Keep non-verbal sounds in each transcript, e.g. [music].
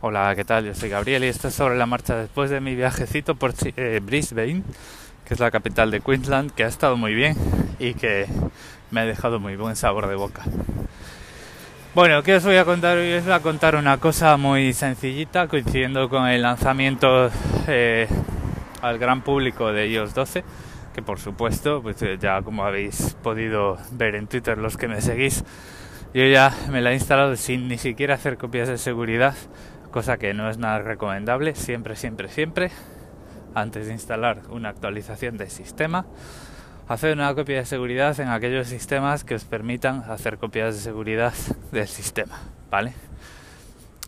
Hola, ¿qué tal? Yo soy Gabriel y esto es sobre la marcha después de mi viajecito por eh, Brisbane, que es la capital de Queensland, que ha estado muy bien y que me ha dejado muy buen sabor de boca. Bueno, ¿qué os voy a contar hoy? Os voy a contar una cosa muy sencillita, coincidiendo con el lanzamiento eh, al gran público de iOS 12, que por supuesto, pues eh, ya como habéis podido ver en Twitter los que me seguís, yo ya me la he instalado sin ni siquiera hacer copias de seguridad cosa que no es nada recomendable, siempre, siempre, siempre, antes de instalar una actualización del sistema, hacer una copia de seguridad en aquellos sistemas que os permitan hacer copias de seguridad del sistema, ¿vale?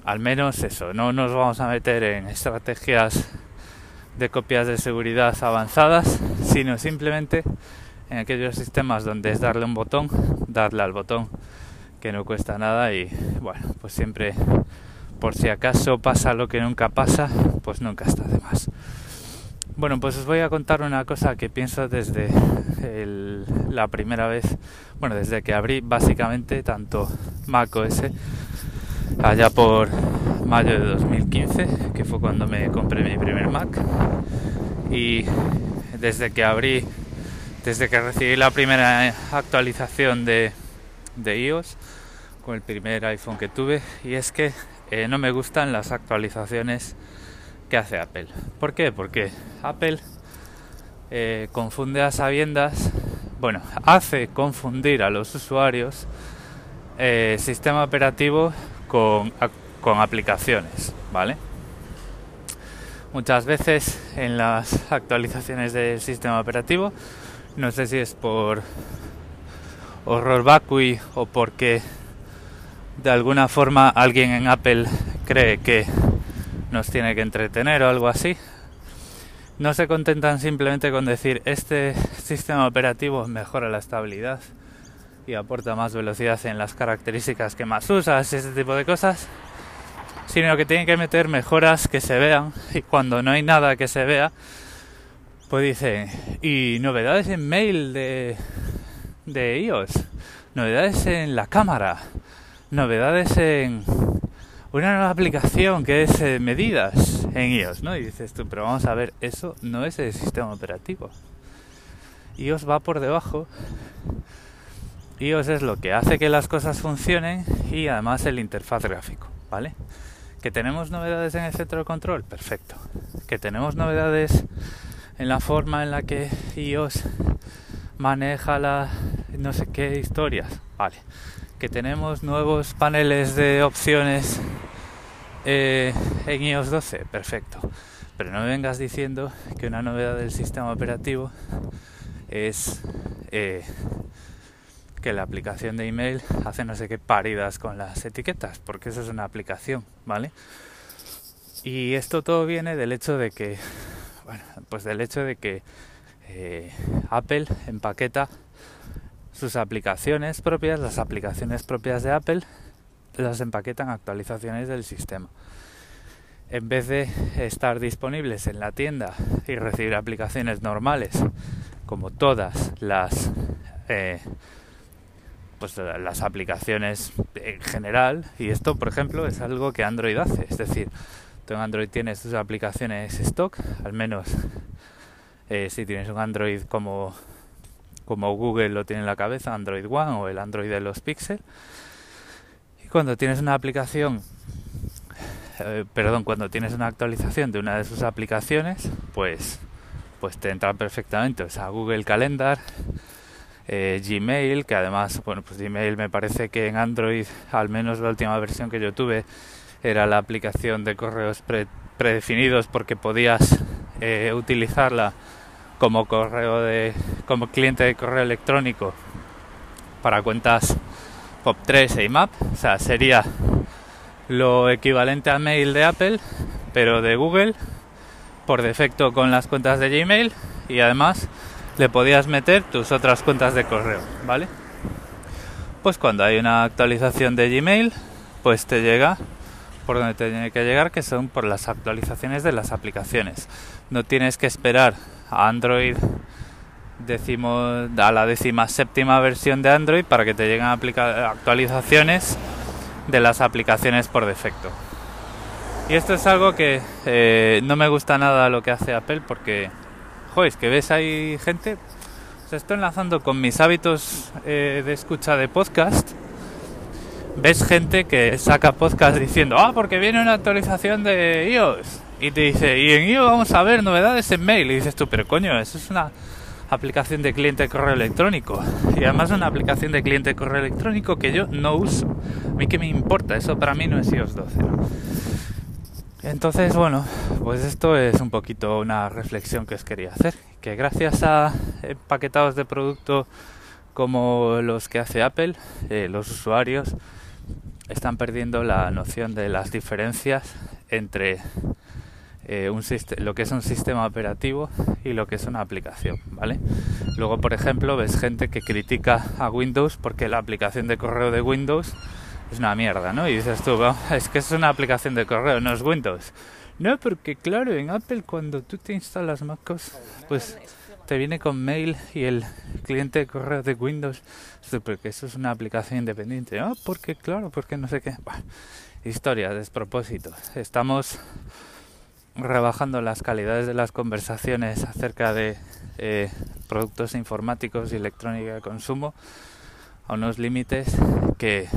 Al menos eso, no nos vamos a meter en estrategias de copias de seguridad avanzadas, sino simplemente en aquellos sistemas donde es darle un botón, darle al botón que no cuesta nada y bueno, pues siempre por si acaso pasa lo que nunca pasa, pues nunca está de más. Bueno, pues os voy a contar una cosa que pienso desde la primera vez, bueno, desde que abrí básicamente tanto macOS allá por mayo de 2015, que fue cuando me compré mi primer Mac, y desde que abrí, desde que recibí la primera actualización de, de iOS, con el primer iPhone que tuve, y es que eh, no me gustan las actualizaciones que hace Apple. ¿Por qué? Porque Apple eh, confunde a sabiendas, bueno, hace confundir a los usuarios eh, sistema operativo con, con aplicaciones, ¿vale? Muchas veces en las actualizaciones del sistema operativo, no sé si es por horror vacui o porque de alguna forma alguien en Apple cree que nos tiene que entretener o algo así. No se contentan simplemente con decir este sistema operativo mejora la estabilidad y aporta más velocidad en las características que más usas, ese tipo de cosas, sino que tienen que meter mejoras que se vean y cuando no hay nada que se vea, pues dice, y novedades en mail de, de iOS, novedades en la cámara, novedades en una nueva aplicación que es eh, medidas en iOS, ¿no? Y dices tú, pero vamos a ver, eso no es el sistema operativo. iOS va por debajo. iOS es lo que hace que las cosas funcionen y además el interfaz gráfico, ¿vale? Que tenemos novedades en el centro de control, perfecto. Que tenemos novedades en la forma en la que iOS maneja la no sé qué historias, vale que tenemos nuevos paneles de opciones eh, en iOS 12, perfecto. Pero no me vengas diciendo que una novedad del sistema operativo es eh, que la aplicación de email hace no sé qué paridas con las etiquetas, porque eso es una aplicación, ¿vale? Y esto todo viene del hecho de que, bueno, pues del hecho de que eh, Apple empaqueta sus aplicaciones propias, las aplicaciones propias de Apple, las empaquetan actualizaciones del sistema. En vez de estar disponibles en la tienda y recibir aplicaciones normales, como todas las eh, pues las aplicaciones en general, y esto por ejemplo es algo que Android hace, es decir, tú en Android tienes tus aplicaciones stock, al menos eh, si tienes un Android como como Google lo tiene en la cabeza, Android One o el Android de los Pixel. Y cuando tienes una aplicación, eh, perdón, cuando tienes una actualización de una de sus aplicaciones, pues, pues te entra perfectamente. O sea, Google Calendar, eh, Gmail, que además, bueno, pues Gmail me parece que en Android, al menos la última versión que yo tuve, era la aplicación de correos predefinidos porque podías eh, utilizarla como correo de como cliente de correo electrónico para cuentas POP3 e IMAP, o sea, sería lo equivalente a mail de Apple, pero de Google por defecto con las cuentas de Gmail y además le podías meter tus otras cuentas de correo, ¿vale? Pues cuando hay una actualización de Gmail, pues te llega por donde te tiene que llegar, que son por las actualizaciones de las aplicaciones. No tienes que esperar a Android decimos a la décima séptima versión de Android para que te lleguen actualizaciones de las aplicaciones por defecto. Y esto es algo que eh, no me gusta nada lo que hace Apple porque, joder, que ves hay gente, se está enlazando con mis hábitos eh, de escucha de podcast. Ves gente que saca podcast diciendo, ah, porque viene una actualización de iOS. Y te dice, y en iOS vamos a ver novedades en mail. Y dices tú, pero coño, eso es una aplicación de cliente de correo electrónico. Y además una aplicación de cliente de correo electrónico que yo no uso. A mí que me importa, eso para mí no es iOS 12. Entonces, bueno, pues esto es un poquito una reflexión que os quería hacer. Que gracias a empaquetados de producto como los que hace Apple, eh, los usuarios están perdiendo la noción de las diferencias entre eh, un lo que es un sistema operativo y lo que es una aplicación, ¿vale? Luego, por ejemplo, ves gente que critica a Windows porque la aplicación de correo de Windows es una mierda, ¿no? Y dices tú, [laughs] es que es una aplicación de correo, no es Windows. No, porque claro, en Apple cuando tú te instalas MacOS, pues te viene con mail y el cliente de correo de Windows, porque eso es una aplicación independiente. Ah, porque claro, porque no sé qué. historia, despropósito. Estamos rebajando las calidades de las conversaciones acerca de eh, productos informáticos y electrónica de consumo a unos límites que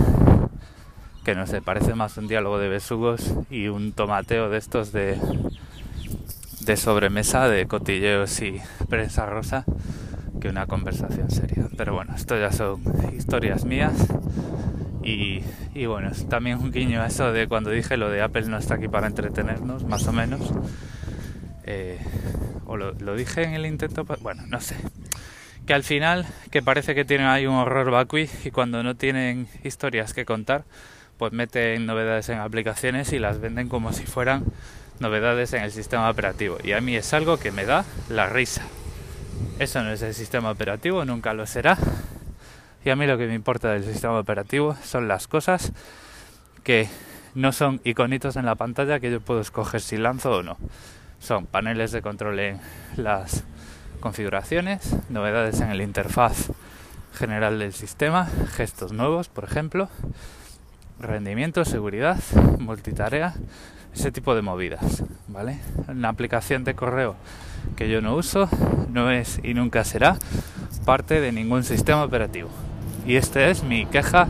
que no sé, parece más un diálogo de besugos y un tomateo de estos de, de sobremesa, de cotilleos y prensa rosa, que una conversación seria. Pero bueno, esto ya son historias mías. Y, y bueno, también un guiño a eso de cuando dije lo de Apple no está aquí para entretenernos, más o menos. Eh, o lo, lo, dije en el intento, bueno, no sé. Que al final, que parece que tienen ahí un horror vacui y cuando no tienen historias que contar, pues meten novedades en aplicaciones y las venden como si fueran novedades en el sistema operativo. Y a mí es algo que me da la risa. Eso no es el sistema operativo, nunca lo será. Y a mí lo que me importa del sistema operativo son las cosas que no son iconitos en la pantalla que yo puedo escoger si lanzo o no. Son paneles de control en las configuraciones, novedades en el interfaz general del sistema, gestos nuevos, por ejemplo, rendimiento, seguridad, multitarea, ese tipo de movidas, ¿vale? Una aplicación de correo que yo no uso no es y nunca será parte de ningún sistema operativo. Y esta es mi queja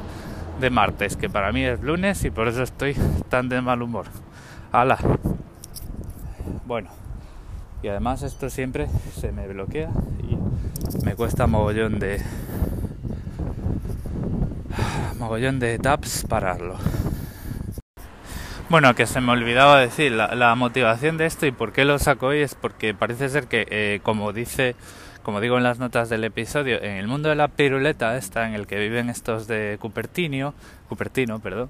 de martes, que para mí es lunes y por eso estoy tan de mal humor. ¡Hala! Bueno, y además esto siempre se me bloquea y me cuesta mogollón de de tabs pararlo. Bueno, que se me olvidaba decir, la, motivación de esto y por qué lo saco hoy es porque parece ser que, eh, como dice, como digo en las notas del episodio, en el mundo de la piruleta esta, en el que viven estos de Cupertino, Cupertino, perdón,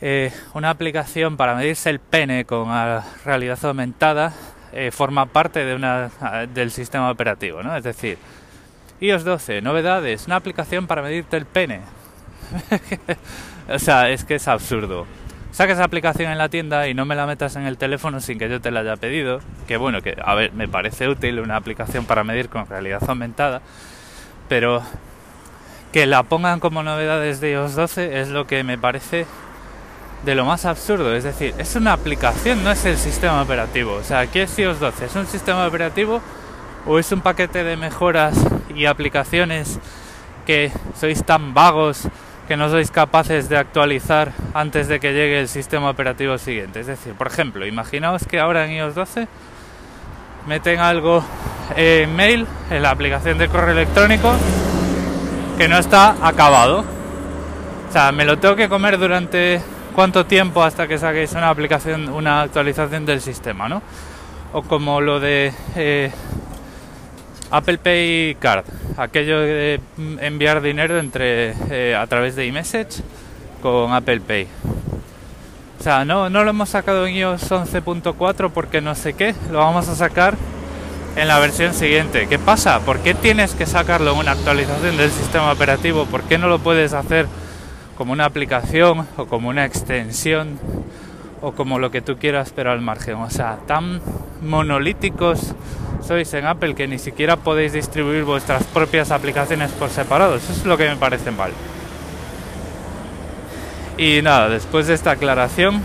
eh, una aplicación para medirse el pene con realidad aumentada eh, forma parte de una, del sistema operativo, ¿no? Es decir, iOS 12, novedades, una aplicación para medirte el pene. [laughs] o sea, es que es absurdo. Saques esa aplicación en la tienda y no me la metas en el teléfono sin que yo te la haya pedido. Que bueno, que a ver, me parece útil una aplicación para medir con realidad aumentada. Pero que la pongan como novedades de iOS 12 es lo que me parece de lo más absurdo. Es decir, es una aplicación, no es el sistema operativo. O sea, ¿qué es iOS 12? ¿Es un sistema operativo o es un paquete de mejoras y aplicaciones que sois tan vagos que no sois capaces de actualizar antes de que llegue el sistema operativo siguiente. Es decir, por ejemplo, imaginaos que ahora en iOS 12 meten algo en mail, en la aplicación de correo electrónico, que no está acabado. O sea, me lo tengo que comer durante cuánto tiempo hasta que saquéis una aplicación, una actualización del sistema, ¿no? O como lo de eh, Apple Pay Card, aquello de enviar dinero entre eh, a través de iMessage con Apple Pay. O sea, no, no lo hemos sacado en iOS 11.4 porque no sé qué, lo vamos a sacar en la versión siguiente. ¿Qué pasa? ¿Por qué tienes que sacarlo en una actualización del sistema operativo? ¿Por qué no lo puedes hacer como una aplicación o como una extensión o como lo que tú quieras pero al margen? O sea, tan monolíticos sois en Apple que ni siquiera podéis distribuir vuestras propias aplicaciones por separado. Eso es lo que me parece mal. Y nada, después de esta aclaración,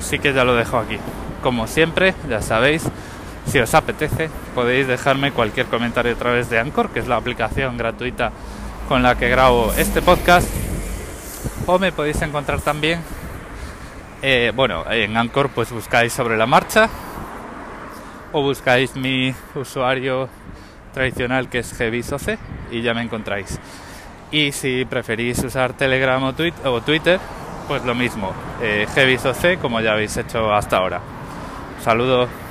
sí que ya lo dejo aquí. Como siempre, ya sabéis, si os apetece, podéis dejarme cualquier comentario a través de Anchor, que es la aplicación gratuita con la que grabo este podcast. O me podéis encontrar también, eh, bueno, en Anchor pues buscáis sobre la marcha o buscáis mi usuario tradicional que es Heavysoce y ya me encontráis. Y si preferís usar Telegram o, Twitter, pues lo mismo, eh, como ya habéis hecho hasta ahora. saludo.